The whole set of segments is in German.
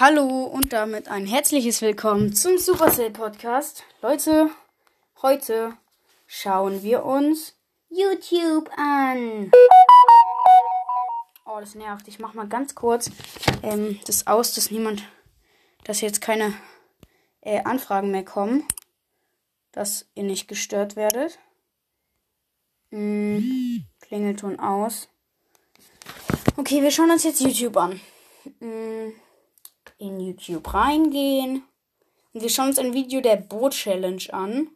Hallo und damit ein herzliches Willkommen zum Supercell Podcast. Leute, heute schauen wir uns YouTube an. Oh, das nervt. Ich mach mal ganz kurz ähm, das aus, dass niemand, dass jetzt keine äh, Anfragen mehr kommen, dass ihr nicht gestört werdet. Hm, Klingelton aus. Okay, wir schauen uns jetzt YouTube an. Hm, in YouTube reingehen. Und wir schauen uns ein Video der Boot-Challenge an.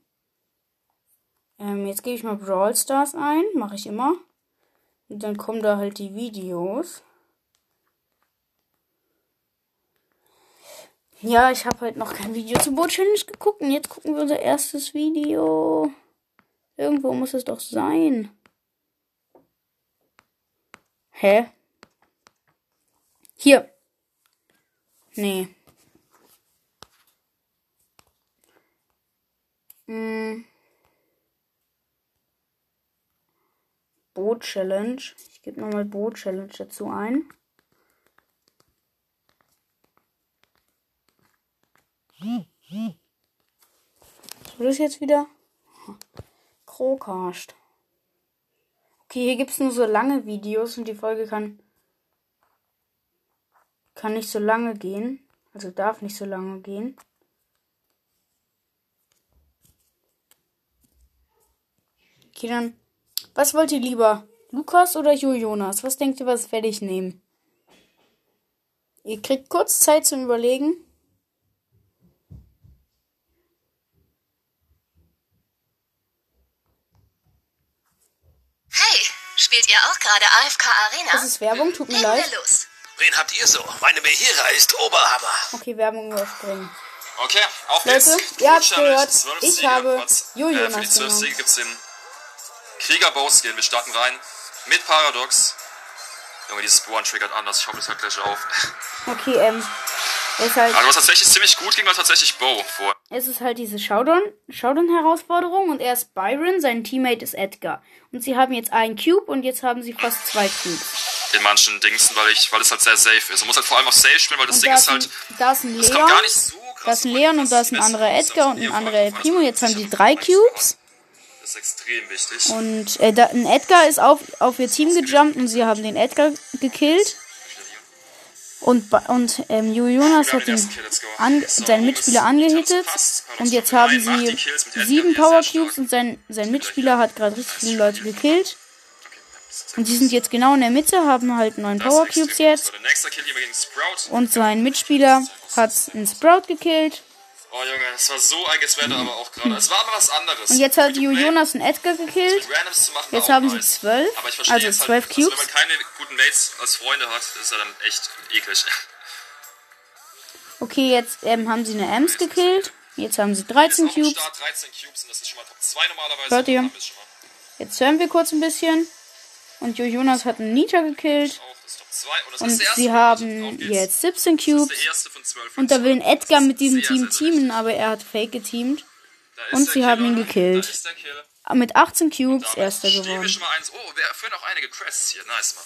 Ähm, jetzt gebe ich mal Brawl Stars ein. Mache ich immer. Und dann kommen da halt die Videos. Ja, ich habe halt noch kein Video zur Boot Challenge geguckt. Und jetzt gucken wir unser erstes Video. Irgendwo muss es doch sein. Hä? Hier. Nee. Hm. Boot Challenge. Ich gebe nochmal Boot Challenge dazu ein. Was wird das jetzt wieder? Crowcast. Okay, hier gibt es nur so lange Videos und die Folge kann kann nicht so lange gehen. Also darf nicht so lange gehen. Okay, dann. Was wollt ihr lieber? Lukas oder Jo Jonas? Was denkt ihr, was werde ich nehmen? Ihr kriegt kurz Zeit zum Überlegen. Hey, spielt ihr auch gerade AFK Arena? Das ist Werbung, tut mir leid. los. Wen habt ihr so? Meine Behira ist Oberhammer. Okay, Werbung überspringen. Okay, auf Leute, geht's. ihr Challenge, gehört. 12 Ich Siege. habe Was, äh, Jonas Für die 12 genommen. Siege gibt's den Krieger Bow-Skin. Wir starten rein mit Paradox. Junge, dieses Bohren triggert anders. Ich hoffe, das hört gleich auf. Okay, ähm. Es ist halt, Also was tatsächlich ziemlich gut ging, war tatsächlich Bow vor. es ist halt diese Showdown, Showdown-Herausforderung und er ist Byron, sein Teammate ist Edgar. Und sie haben jetzt einen Cube und jetzt haben sie fast zwei Cubes. In manchen Dingsen, weil ich, weil es halt sehr safe ist. Man muss halt vor allem auf Safe spielen, weil das Und Ding da ist halt. da ist ein Leon, kommt gar nicht so krass. da ist ein Leon und da ist ein anderer Edgar und ein anderer El. Primo. Jetzt haben ist drei Cubes. Das ist extrem wichtig. Und äh, da, ein Edgar ist auf, auf ihr Team gejumpt und sie haben den Edgar gekillt. Und, und ähm, Jo Jonas haben hat den an, seinen Mitspieler angehittet. Und jetzt haben sie die sieben die Power. Cubes und sein, sein Mitspieler hat gerade richtig viele Leute gekillt. Und die sind jetzt genau in der Mitte, haben halt neun Das Power Cubes jetzt. Und sein Mitspieler hat einen Sprout gekillt. Oh Junge, es war so eigenes Wetter, aber auch gerade. Es war aber was anderes. Und jetzt hat play Jonas einen Edgar gekillt. Jetzt haben sie zwölf, also halt, zwölf Also wenn Cubes. man keine guten Mates als Freunde hat, ist er dann echt eklig. Okay, jetzt ähm, haben sie eine Ems gekillt. Jetzt haben sie 13 Ist auch am Cubes. Start 13 Cubes und das ist schon mal Top 2 normalerweise. Hört ihr? Und Jetzt hören wir kurz ein bisschen. Und Jo Jonas hat einen Nita gekillt. auch das Top 2. Und, sie haben jetzt 17 Das ist Cubes. der erste von 12. Und da will ein Edgar mit diesem Team teamen, aber er hat Fake geteamt. Und sie haben ihn gekillt. Mit 18 Cubes erster geworden. Oh, wir erfüllen auch einige Crests hier. Nice, Mann.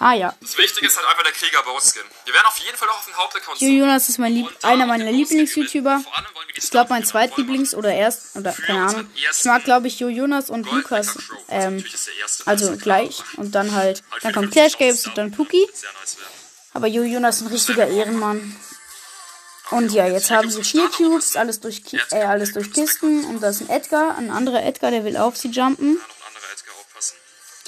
Ah ja. Das Wichtige ist halt einfach der Krieger Bow-Skin. Wir werden auf jeden Fall auch auf den Hauptaccount Jo Jonas ist mein Lieb Und einer meiner Lieblings-YouTuber. Ich glaube mein Zweitlieblings oder erst oder keine Ahnung. Ich mag glaube ich Jo Jonas und Gold Lukas. Ähm, also ist gleich und dann halt Halt dann kommt Clash 50.000 Games und dann Puki. Werden. Aber Jo Jonas ist ein richtiger Ehrenmann. Und ja, jetzt haben sie vier Cubes, alles durch, äh, alles durch Kisten. Und da ist ein Edgar, ein anderer Edgar, der will auf sie jumpen.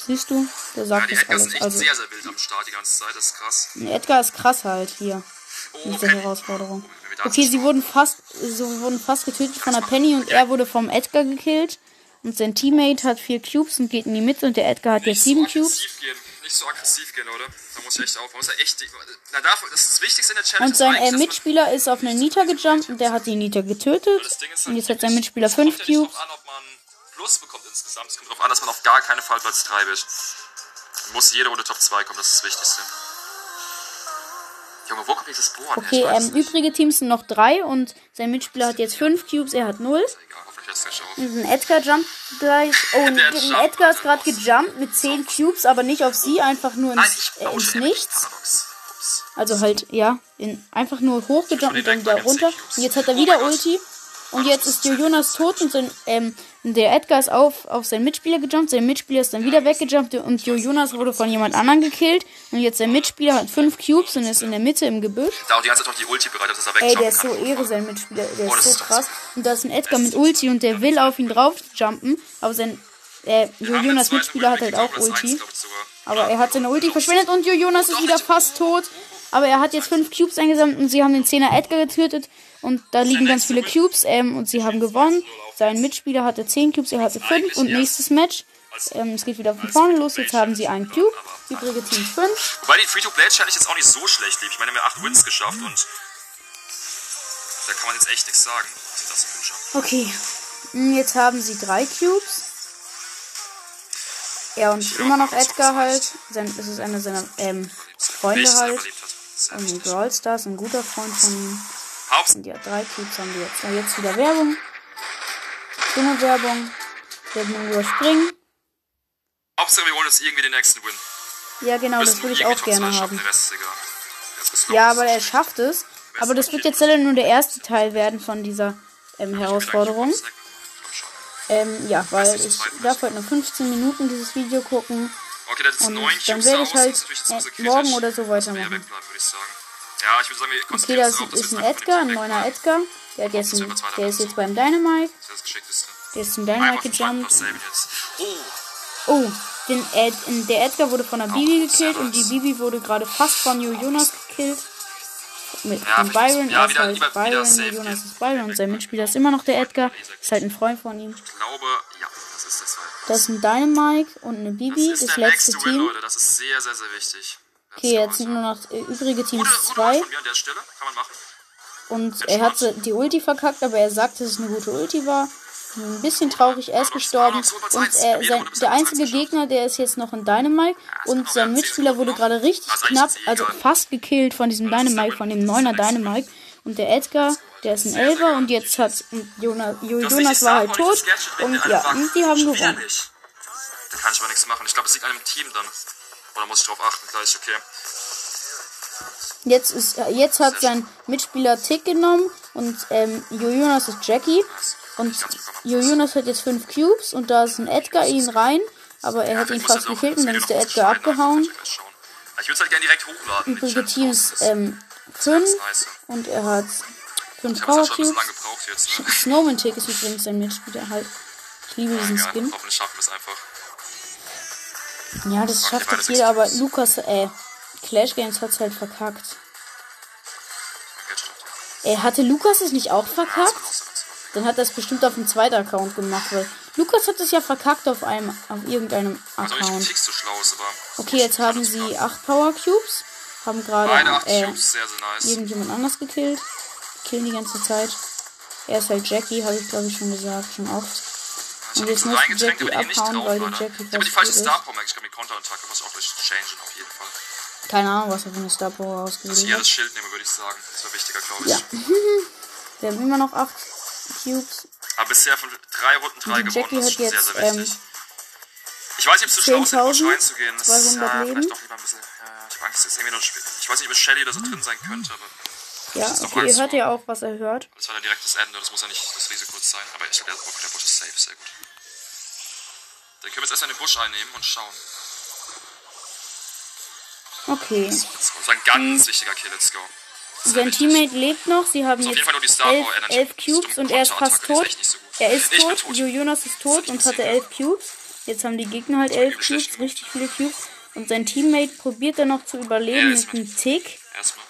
Siehst du? Der Ja, sagt die das Edgars sind alles. echt Also, sehr, sehr wild am Start die ganze Zeit. Das ist krass. Edgar ist krass halt hier. Oh, In dieser okay. Herausforderung. Da Okay, sie wurden fast, so wurden fast getötet von der Penny und er wurde vom Edgar gekillt. Und sein Teammate hat vier Cubes und geht in die Mitte und der Edgar hat jetzt Nicht sieben so Cubes. gehen. Nicht so aggressiv gehen, Leute. Da muss ich echt. Man muss ja echt. Na, dafür, das ist das Wichtigste in der Challenge. Und sein äh, Mitspieler ist auf eine Nita gejumpt und der hat die Nita getötet. Ist Und halt jetzt hat sein Mitspieler fünf ja Cubes. an, Plus bekommt insgesamt. Es kommt darauf an, dass man auf gar keinen Fall Platz 3 wird. Muss jede Runde Top 2 kommen, das ist das Wichtigste. Junge, wo kommt dieses Bohren? Okay, weiß ähm, übrige Teams sind noch drei und sein Mitspieler hat jetzt fünf Cubes, er hat null. Egal, hoffentlich hört es gleich auf. Und ein Edgar jumpt gleich. Oh, ein, Edgar ist gerade gejumpt mit zehn Cubes, aber nicht auf sie, einfach nur ins, äh, ins Nichts. Also halt, ja, in, einfach nur hochgejumpt und dann wieder runter. Und jetzt hat er Oh wieder. Ulti. Und jetzt ist Jonas tot und sein, ähm, der Edgar ist auf, auf seinen Mitspieler gejumpt. Sein Mitspieler ist dann wieder weggejumpt und Jo Jonas wurde von jemand anderem gekillt. Und jetzt sein Mitspieler hat fünf Cubes und ist in der Mitte im Gebüsch. Da auch die ganze Zeit noch die Ulti bereit, dass er Ey, der ist so. Ehre, sein Mitspieler. Der Oh, ist so krass. Und da ist ein Edgar mit Ulti und der will auf ihn drauf jumpen. Aber sein, äh, Jo Jonas Mitspieler hat halt auch Ulti. Aber er hat seine Ulti verschwendet und Jo Jonas ist wieder fast tot. Aber er hat jetzt fünf Cubes eingesammelt und sie haben den 10er Edgar getötet. Und da liegen ganz viele Cubes ähm, und sie haben gewonnen. Sein Mitspieler hatte 10 Cubes, er hatte 5. Und nächstes Match, ähm, es geht wieder von vorne los. Jetzt haben sie einen Cube. Übrige Team 5. Wobei die Free-to-Play-Challenge jetzt auch nicht so schlecht lief. Ich meine, wir haben 8 Wins geschafft und da kann man jetzt echt nichts sagen. Das? Okay. Mm, Jetzt haben sie drei Cubes. Er und immer noch Edgar halt. Sein, das ist einer seiner ähm, Freunde halt. Und. Brawl Stars, ein guter Freund von ihm. Und ja, drei Cubes haben wir jetzt. Und jetzt wieder Werbung. Dumme Werbung. Werden wir überspringen. Hauptsache, wir holen uns irgendwie den nächsten Win. Ja, genau, das würde ich auch gerne haben. Rest Ja, aber er schafft es. Aber das wird jetzt leider nur der erste Teil werden von dieser ähm, Herausforderung. Ähm, ja, weil ich darf heute nur 15 Minuten dieses Video gucken. Okay, das ist Und dann werde ich halt jetzt äh, morgen oder so weitermachen. Ja, ich würde sagen, wir Okay, das darauf, ist ein Edgar, ein neuner Edgar. Der, hat jetzt ein, der ist jetzt beim Dynamite. Das ist das. Der ist zum Dynamite gejumpt. Oh, Oh, den Ed, der Edgar wurde von der Bibi gekillt und die Bibi wurde gerade fast von Jo Jonas gekillt. Mit Ja, von Byron. ja, er ist wieder- halt wieder Byron, Jonas ist Byron und sein Mitspieler ist immer noch der Edgar. Ist halt ein Freund von ihm. ich glaube, ja, das ist der zweite. Das ist ein Dynamite und eine Bibi, Das das, ist der letzte nächste Win, Team. Leute. Das ist sehr, sehr, sehr wichtig. Okay, jetzt sind nur noch äh, übrige Teams Gute, gute 2. Wahl von mir an der Stelle. Kann man machen. Und er hat die Ulti verkackt, aber er sagt, dass es eine gute Ulti war. Ein bisschen traurig, er ist gestorben. Und er, sein, der einzige Gegner, der ist jetzt noch in Dynamite. Und sein Mitspieler wurde gerade richtig knapp, also fast gekillt von diesem Dynamite, von dem 9er Dynamite. Und der Edgar, der ist ein Elfer und jetzt hat Jonas, Jonas war halt tot. Und ja, und die haben gewonnen. Da kann ich aber nichts machen. Ich glaube, es liegt an dem Team dann. Oder muss ich drauf achten gleich, okay. Jetzt ist jetzt hat sein Mitspieler Tick genommen und ähm, Jo Jonas ist Jackie und Jo Jonas hat jetzt fünf Cubes und da ist ein Edgar ihn rein, aber er hat ihn fast gekillt das und dann ist der Edgar abgehauen. ich würde es halt gerne direkt hochladen. Übrige Teams ähm, und er hat fünf Ich habe Power Cubes. ne? Snowman Tick ist übrigens sein Mitspieler halt. Ich liebe diesen Skin. hoffentlich schaffen wir es einfach. Ja, das schafft sechs jeder, aber. Lukas, äh, Clash Games hat's halt verkackt. Äh, hatte Lukas es nicht auch verkackt? Dann hat er es bestimmt auf dem zweiten Account gemacht, weil Lukas hat es ja verkackt auf einem, auf irgendeinem Also Account. Okay, jetzt haben sie acht Power Cubes, haben gerade 8 äh, irgendjemand anders gekillt, killen die ganze Zeit. Er ist halt Jackie, habe ich glaube ich schon gesagt, schon oft. Ich Und jetzt muss Jackie abhauen, weil die. Jackie Ich habe die falsche. Star Power, merke ich. kann die Konterattacke muss auch gleich changen, auf jeden Fall. Keine Ahnung, was er für eine Star Power Dass ich ausgewählt hat. das Schild nehme, würde ich sagen. Das wäre wichtiger, glaube ich. Ja. Wir haben immer noch acht Cubes. Aber bisher von drei Runden drei Die gewonnen, Jackie das ist schon sehr, jetzt, sehr wichtig. ich weiß nicht, ob es zu schlau ist, in den Busch 10.000, reinzugehen. Das ist, 200 ja, Leben. vielleicht doch lieber ein bisschen. Ja, ich habe Angst, dass irgendwie noch. Ich weiß nicht, ob Shelly oder so drin sein könnte, aber Ja, ist okay, ihr hört ja auch, was er hört. das war dann direkt das Ende. Das muss ja nicht das Risiko sein. Aber ich glaube, der, okay, der Busch ist safe, sehr gut. Dann können wir jetzt erstmal den Busch einnehmen und schauen. Okay. Das war ein ganz wichtiger Kill, let's go. Sein wichtig. Teammate lebt noch. Sie haben Ist jetzt elf, elf Cubes und er ist fast ist tot. nicht so. Er ist bin tot. tot. Jo Jonas ist tot und hatte elf Cubes. Jetzt haben die Gegner halt elf Cubes, richtig viele Cubes. Und sein Teammate probiert dann noch zu überleben Ja, ist mit einem Tick. Erstmal.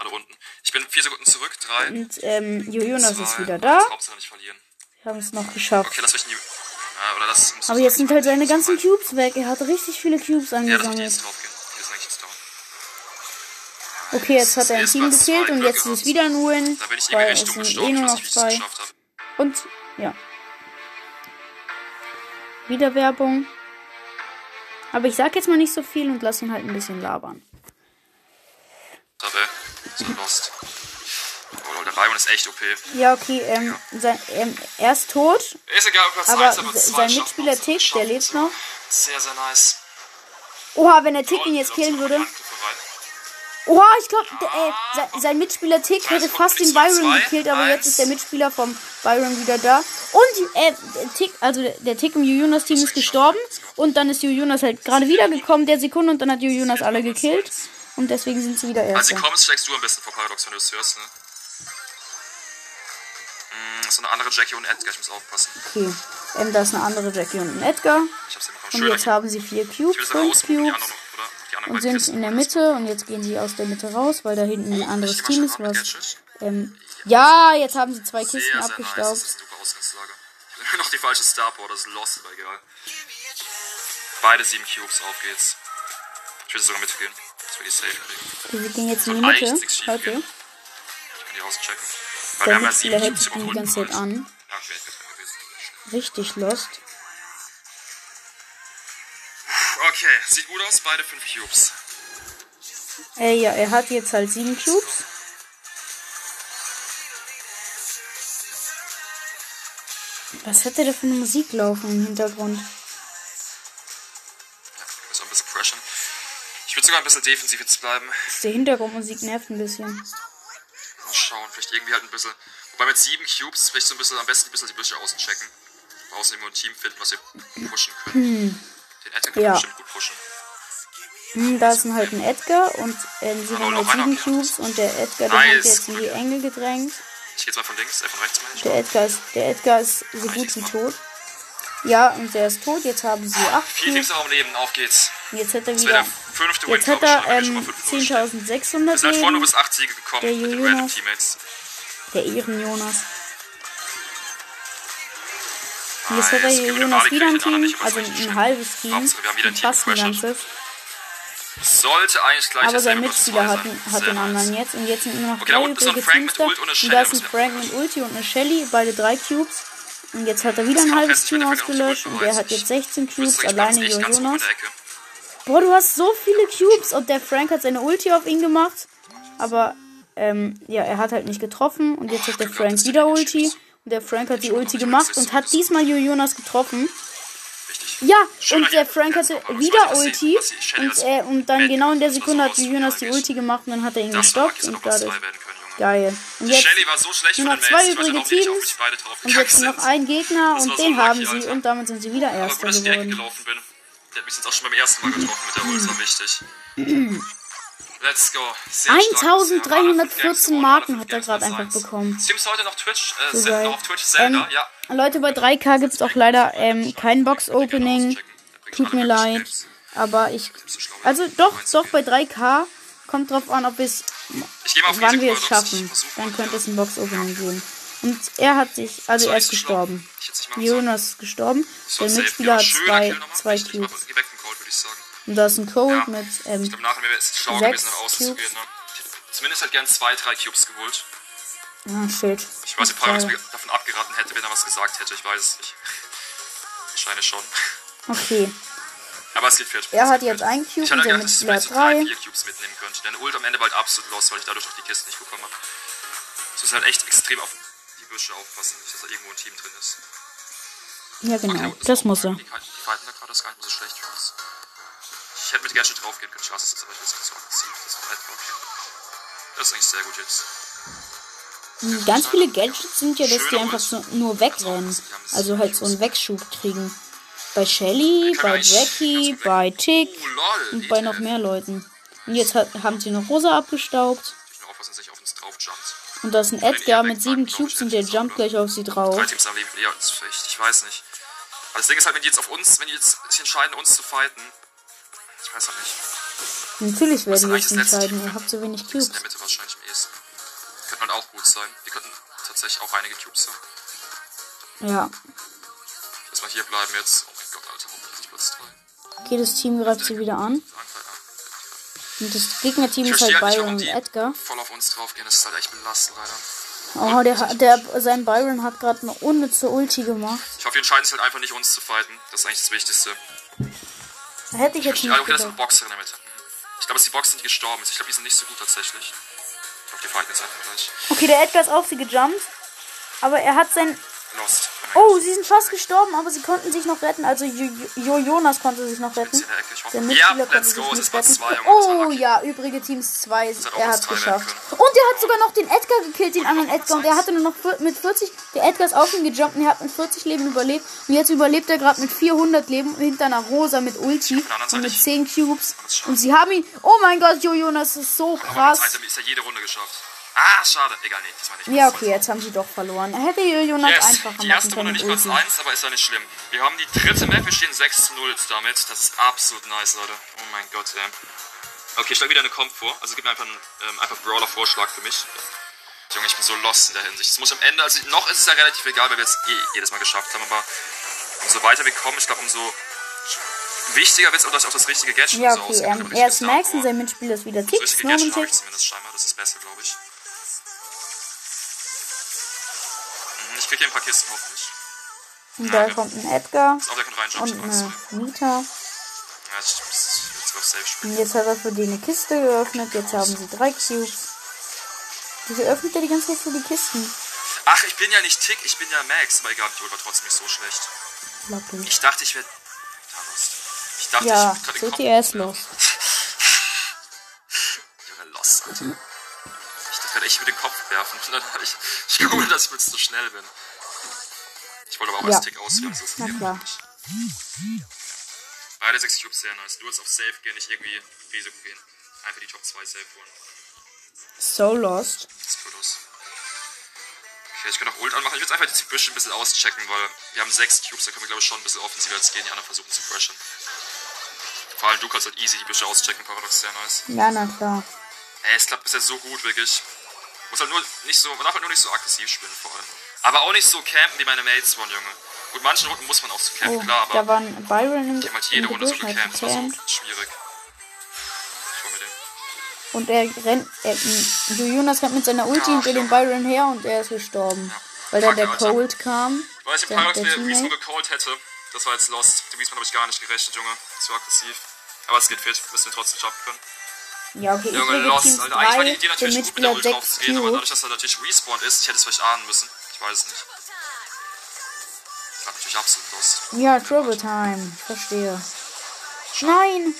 Alle unten. Ich bin vier Sekunden zurück. Drei. Und ähm, Jo Jonas ist zwei. wieder da. Hauptsache nicht verlieren. Wir haben es noch geschafft. Okay, lass mich nie. Ja, oder das Aber jetzt sind halt seine ganzen Cubes weg. Er hat richtig viele Cubes Ja, angesammelt. ist jetzt down. Okay, jetzt hat er ein Ist Team zwei und jetzt ist es wieder ein Win. Da bin ich Weil es sind eh nur noch zwei. Und ja. Wieder Werbung. Aber ich sag jetzt mal nicht so viel und lass ihn halt ein bisschen labern. Lost. Oh, der Byron ist echt OP. Ja, okay, ähm, sein, ähm, er ist tot, Ist egal, Platz aber 1, aber sein Mitspieler. Tick, der lebt noch. Sehr, sehr nice. Oha, wenn er Tick ihn jetzt killen würde. Oha, ich glaube, äh, sein, sein Mitspieler Tick hätte fast den Byron gekillt, aber eins. jetzt ist der Mitspieler vom Byron wieder da. Und äh, der Tick, also der, der Tick im Jujunas Team ist gestorben. Und dann ist Jujunas halt gerade wiedergekommen, der Sekunde, und dann hat Jujunas alle gekillt. Und deswegen sind sie wieder Also Erster. die Coms schlägst du am besten vor Paradox, wenn du es hörst, ne? Mm, so eine andere Jackie und Edgar, ich muss aufpassen. Okay. Ähm, da ist eine andere Jackie und ein Edgar. Ich hab's hinbekommen. Und Schöner jetzt haben sie vier Cubes, fünf Cubes. Und sind Kisten in der Mitte. Und jetzt gehen sie aus der Mitte raus, weil da hinten ein anderes Team ist, was. Ähm, ja, jetzt haben sie zwei Sehr, Kisten sehr nice. Das abgestaubt. ist eine Ausgangslage. Noch die falsche Starport, das ist lost, aber egal. Beide sieben Cubes, auf geht's. Ich will sogar mitgehen. Wir gehen jetzt in die Mitte. Heute. Der sieben hält sich die ganze Zeit an. Richtig lost. Okay, sieht gut aus, beide fünf Cubes. Äh, ja, er hat jetzt halt sieben Cubes. Was hat er da für eine Musik laufen im Hintergrund? Sogar ein bisschen defensiv jetzt bleiben. Die Hintergrundmusik nervt ein bisschen. Mal schauen, vielleicht irgendwie halt ein bisschen. Wobei mit sieben Cubes vielleicht so ein bisschen am besten ein bisschen die Büsche außen checken. Außen irgendwo ein Team finden, was wir pushen können. Den Attack können Ja. bestimmt gut pushen. Hm, da ist halt ein Edgar und ähm, sie haben halt sieben. Cubes und der Edgar, der Nice. wird jetzt in die Enge gedrängt. Ich gehe jetzt mal von links, äh, von rechts meine ich. Der Edgar ist, der Edgar ist so gut wie tot. Ja, und der ist tot. Jetzt haben sie acht Vier Teams noch am Leben, auf geht's. Und Jetzt hat er wieder. Fünfte Jetzt hat er ähm, mal fünf durchstehen. 10.600 Wir sind halt vorhin nur Leben. bis acht Siege gekommen Der mit Jonas. Teammates. Der Ehren-Jonas. Und jetzt hat er hier Jonas wieder ein Team, also ein halbes Team. Hauptsache, wir haben wieder ein Team ganzes. Sollte eigentlich gleich Aber sein Mitspieler hat, hat den anderen jetzt. Und jetzt sind nur noch Okay, drei übrige Teams da. Und da ist ein Frank mit Ulti und eine Shelly, beide drei Cubes. Und jetzt hat er wieder ein halbes Team ausgelöscht. Und er hat jetzt 16 Du bist Cubes, alleine Jonas. Boah, du hast so viele Cubes. Und der Frank hat seine Ulti auf ihn gemacht. Aber, ähm, ja, er hat halt nicht getroffen. Und jetzt hat der Frank wieder Ulti. Und der Frank hat die Ulti gemacht und hat diesmal Jonas getroffen. Ja, und der. Frank hatte wieder Ulti. Und, äh, und dann genau in der Sekunde hat Jonas die Ulti gemacht und dann hat er ihn gestoppt. Und dadurch. Geil. Und jetzt Shelly war so schlecht nur noch zwei übrige Teams. Und jetzt noch ein Gegner und den haben sie und damit sind sie wieder Erster geworden. Der hat mich jetzt auch schon beim ersten Mal getroffen mit der Ult, das war wichtig. Let's go. Sehr stark. 1314 Marken hat er gerade einfach bekommen. Streams heute noch Twitch, äh, So geil. auf Twitch Zelda, Ähm, ja. Leute, bei 3K gibt es auch leider ähm, kein Box-Opening. Tut mir leid. Aber ich. Also doch, doch, bei 3K. Kommt drauf an, ob wir es wann wir es schaffen. Dann könnte es ein Box-Opening geben. Und er hat sich, also So, er ist schlau. gestorben. Ich. Jonas ist gestorben. So, Der. Mitspieler hat zwei, zwei Cubes. ich. Und da ist ein Code Ja. mit, Ich ähm, glaube, nachher wäre es Sechs gewesen, nach außen zu Cubes. gehen. Ne? Ich Zumindest halt gern zwei, drei Cubes geholt. ah, shit. Ich weiß nicht, ob mir davon abgeraten hätte, wenn er was gesagt hätte. Ich weiß es nicht. Wahrscheinlich schon. Okay. Aber es geht fit. Er hat jetzt einen Cube Ich und der ich Mitspieler hat drei, vier Cubes mitnehmen könnte. Denn Ult am Ende war halt absolut los, weil ich dadurch auch die Kisten nicht bekommen habe. Es ist halt echt extrem auf die Büsche aufpassen, dass da irgendwo ein Team drin ist. Ja, genau. Das muss er. Die, fighten da gerade, das ist gar nicht so schlecht für uns. Ich hätte mit Gadget draufgehen können, weiß es jetzt, aber es nicht so aggressiv. Das ist. Das ist eigentlich sehr gut jetzt. Ganz viele Gadgets sind ja, dass die einfach so nur wegrennen. Also halt so einen Wegschub kriegen. Bei Shelly, bei Jackie, bei Tick Oh, und bei noch mehr Leuten. Und jetzt haben sie noch Rosa abgestaubt. Und da ist ein Edgar mit sieben Cubes und der jumpt gleich auf sie drauf. Drei Teams am Leben. Ja, das ist vielleicht, ich weiß nicht. Aber das Ding ist halt, wenn die jetzt auf uns, wenn die jetzt sich entscheiden, uns zu fighten, ich weiß halt nicht. Natürlich werden wir letzte entscheiden. Ihr habt so wenig In Cubes. der Mitte wahrscheinlich am ehesten. Könnten halt auch gut sein. Wir könnten tatsächlich auch einige Cubes haben. Ja. Lass mal hier bleiben jetzt. Oh mein Gott, Alter, hoffentlich nicht Platz 3. Okay, das Team greift sie wieder an. Und das Gegnerteam Ich ist halt halt Byron und Edgar. voll auf uns draufgehen. Das ist halt echt belastend, leider. Oh, der, der, sein Byron hat gerade eine unnütze Ulti gemacht. Ich hoffe, die entscheiden sich halt einfach nicht, uns zu fighten. Das ist eigentlich das Wichtigste. Hätte ich jetzt Ja, nicht okay, das ist eine. Boxerin in der Mitte. Ich glaube, dass die Boxerin, die gestorben ist. Ich glaube, die sind nicht so gut tatsächlich. Ich hoffe, die fighten jetzt einfach gleich. Okay, der Edgar ist auf sie gejumpt. Aber er hat sein. Lost. Oh, sie sind fast gestorben, aber sie konnten sich noch retten. Also Jo- Jo Jonas konnte sich noch retten. der. Der Ja, Mitspieler konnte sich go. Es nicht retten. 2, Junge. Das war Oh ja, übrige Teams 2. hat auch Er hat drei geschafft. Und er hat sogar noch den Edgar gekillt, den anderen Edgar. Und er hatte nur noch mit 40. Der Edgar ist auf ihn gejumpt und er hat mit 40 Leben überlebt. Und jetzt überlebt er gerade mit 400 Leben hinter einer Rosa mit Ulti und mit nicht. 10 Cubes. Und sie haben ihn. Oh mein Gott, Jo Jonas ist so Aber krass. mit Zeit ist ja jede Runde geschafft. Ah, schade. Egal, nee, diesmal nicht. Ja, okay, jetzt haben sie doch verloren. Er hätte Jo Jonas Yes, einfacher die machen erste können. Runde mit nicht Platz Ulti. 1, aber ist ja nicht schlimm. Wir haben die dritte Map, wir stehen 6 zu 0 damit. Das ist absolut nice, Leute. Oh mein Gott, ey. Okay, ich schlage wieder eine Comp vor. Also gib mir einfach einen ähm, einfach Brawler-Vorschlag für mich. Junge, ich bin so lost in der Hinsicht. Es muss am Ende, also noch ist es ja relativ egal, weil wir es eh jedes Mal geschafft haben, aber umso weiter wir kommen, ich glaube, umso wichtiger wird es auch, dass ich auch das richtige Gadget Ja, so okay. ausgebe, Ähm, er das Max und Star sein Mitspieler ist wieder Das Tix. richtige Gadget habe ich zumindest scheinbar, das ist besser, glaube ich. Hier ein paar Kisten hoffentlich. Und da kommt ein Edgar Ist auch der kann und reinjumpen. eine Also, Nita. ja, ich ich- jetzt auf Safe spielen. Und jetzt hat er für die eine Kiste geöffnet. Jetzt haben sie drei Cubes. Wieso öffnet er die ganze Zeit für die Kisten? Ach, ich bin ja nicht Tick, ich bin ja Max. Aber egal, die war trotzdem nicht so schlecht. Locker. Ich dachte, ich wäre. Lost. Ich dachte, Ja, ich könnte den CTS los. Junge, Lost, Alter. Ich dachte gerade, ich würde den Kopf werfen. Und dann ich. Ich gucke, dass ich so schnell bin. Ich wollte aber auch Ja. als Tick ausführen. So Na klar. Beide 6 Cubes sehr nice. Du willst auf Safe gehen, nicht irgendwie Risiko gehen. Einfach die Top 2 Safe holen. So lost. Gut aus. Okay, ich kann auch Ult anmachen. Ich will jetzt einfach die Büsche ein bisschen auschecken, weil wir haben 6 Cubes, da können wir glaube ich schon ein bisschen offensiver jetzt gehen, die anderen versuchen zu freshen. Vor allem du kannst halt easy die Büsche auschecken, Paradox, sehr nice. Ja, na klar. Ey, es klappt bisher so gut, wirklich. Muss halt nur nicht so, man darf halt nur nicht so aggressiv spielen vor allem. Aber auch nicht so campen wie meine Mates waren, Junge. Gut, manchen Runden muss man auch so campen, Oh, klar, aber da war ein Byron im, die haben halt jede Runde so gecampt, das war so schwierig. Ich mir den. Und er rennt, er, Jonas rennt mit seiner Ulti Ach, hinter dem. Byron her und er ist gestorben. Weil dann der Alter. Cold kam. Weil ich im Teammate. Respawn gecallt hätte. Das war jetzt lost. Die Respawn habe ich gar nicht gerechnet, Junge. Zu aggressiv. Aber es geht fit. Müssen wir trotzdem schaffen können. Ja, okay, ich Junge, will lost, Teams Alter. Eigentlich war 3, die Idee natürlich gut, mit der Mitspieler Ult drauf 6 zu gehen, aber dadurch, dass er natürlich respawned ist, ich hätte es vielleicht ahnen müssen. Ich weiß es nicht. War natürlich absolut lost. Ja, Trouble Time. Verstehe. Nein!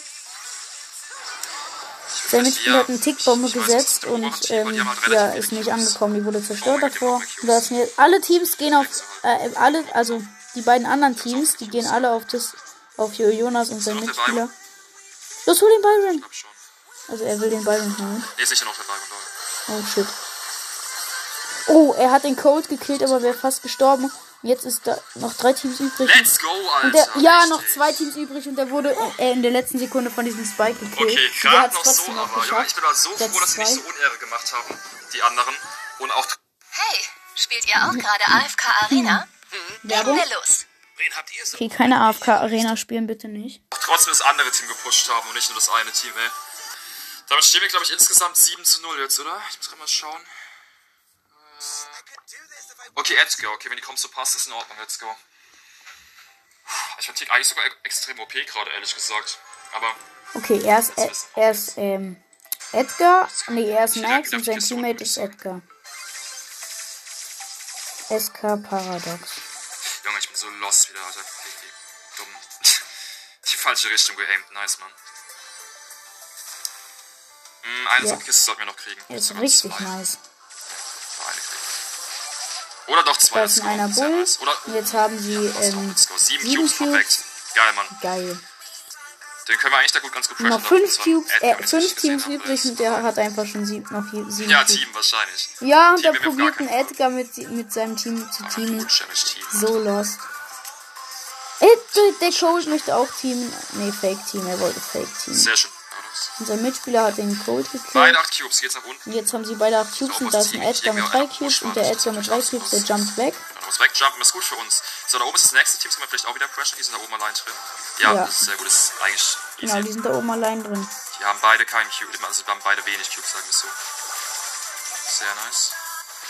Ich Sein Mitspieler hat eine vielleicht- Tickbombe ich weiß, gesetzt der und ähm, halt ja, ist nicht angekommen. Die wurde zerstört Oh, davor. das alle Teams gehen auf, äh, alle, also die beiden anderen Teams, die gehen alle auf das, auf Jo- Jonas und sein Mitspieler. Los, hol den Byron! Ich. Also er will den Byron holen. Nee, ist sicher noch der Byron, Leute. Oh shit. Oh, er hat den Cold gekillt, aber wäre fast gestorben. Jetzt ist da noch drei Teams übrig. Let's go, Und der, Alter. ja, noch zwei Teams übrig und der wurde äh, in der letzten Sekunde von diesem Spike gekillt. Okay, der gerade noch so, aber Junge, geschafft. ich bin da so Platz froh, dass sie nicht so Unehre gemacht haben, die anderen. Und auch Hey, spielt ihr auch gerade AFK Arena? Werbung? Legen wir los. Wen habt ihr so? Okay, keine AFK-Arena spielen, bitte nicht. auch trotzdem das andere Team gepusht haben und nicht nur das eine Team, ey. Damit stehen wir, glaube ich, insgesamt 7 zu 0 jetzt, oder? Ich muss gerade mal schauen. Äh, Okay, Edgar, okay, wenn die kommst, so passt, ist in Ordnung, let's go. Ich fand Tick eigentlich sogar e- extrem OP gerade, ehrlich gesagt. Aber Okay, er ist, Ed, er ist ähm, Edgar. Nee, er ist Max und sein Teammate ist Edgar. SK Paradox. Junge, ich bin so lost wieder, Alter. Richtig dumm. Die falsche Richtung geaimt, nice, Mann. Hm, eine Ja. ja. Kiste sollten wir noch kriegen. Er ist richtig zwei. nice. Oder doch zwei, Da let's ist einer Bull. nice. Oder, jetzt haben sie go, ähm. Sieben, sieben Cubes, Cubes. perfekt. Geil, Mann. geil. Den können wir eigentlich da gut ganz gut freshen. Noch fünf zwar. Cubes, äh, fünf Teams übrig und der hat einfach schon sieben, noch sieben Ja. Team wahrscheinlich. Ja, und da Team, haben probiert gar ein keinen Edgar mit, mit seinem Team zu teamen. So lost. Äh, der Cold möchte auch teamen. Nee, Fake Team. Er wollte Fake Team. Sehr schön. Unser Mitspieler hat den Cold gekillt. Beide 8 Cubes, geht's nach unten. Jetzt haben sie beide 8 Cubes und da ist ein Edgar mit 3 Cubes und der Edgar mit 3 Cubes, der jumpt weg. Dann muss wegjumpen, ist gut für uns. So, da oben ist das nächste Team, das können wir vielleicht auch wieder crashen. Die sind da oben allein drin. Ja, Ja. das ist sehr gut. Das ist eigentlich easy. Genau, die sind da oben allein drin. Die haben beide keinen Cube, also die haben beide wenig Cubes, sagen wir so. Sehr nice.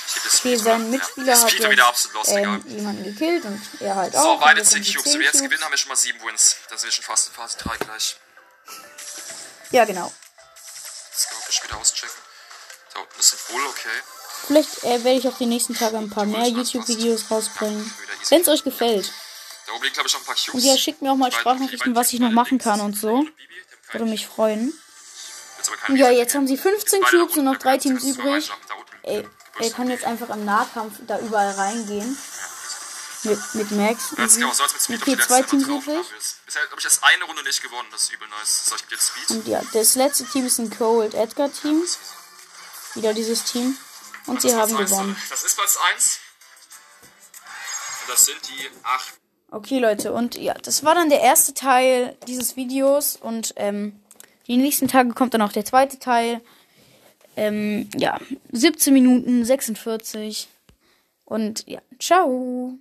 Ich gebe das Okay, sein? Mitspieler ja. hat Speed wieder absolut jetzt lost, ähm, jemanden gekillt und er halt auch. So, beide jetzt 10 haben sie Cubes. 10 Wenn wir jetzt gewinnen, haben wir schon mal 7 Wins. Dann sind wir schon fast in Phase 3 gleich. Ja, genau. Ich wieder auschecken. Da unten ist ein Bull, okay. Vielleicht äh, werde ich auch die nächsten Tage ein paar mehr YouTube-Videos rausbringen. Wenn es euch gefällt. Da oben liegt, glaube ich, noch ein paar Cubes. Und ja, schickt mir auch mal Sprachnachrichten, was ich noch machen kann und so. Würde mich freuen. Ja, jetzt haben sie 15 Beide da Cubes und noch drei Teams übrig. Ey, er kann jetzt einfach im Nahkampf da überall reingehen. Mit, mit Max. Go, so als mit Speed Okay, die zwei Teams übrig. Bisher habe ich jetzt eine Runde nicht gewonnen, das ist übel nice. So, ich gebe jetzt Speed. Und ja, das letzte Team ist ein Cold Edgar Team. Wieder dieses Team. Und Das sie haben Platz gewonnen. Leute. Das ist Platz 1. Und das sind die 8. Okay, Leute, und ja, das war dann der erste Teil dieses Videos. Und ähm, die nächsten Tage kommt dann auch der zweite Teil. Ähm, ja, 17 Minuten 46. Und ja, ciao.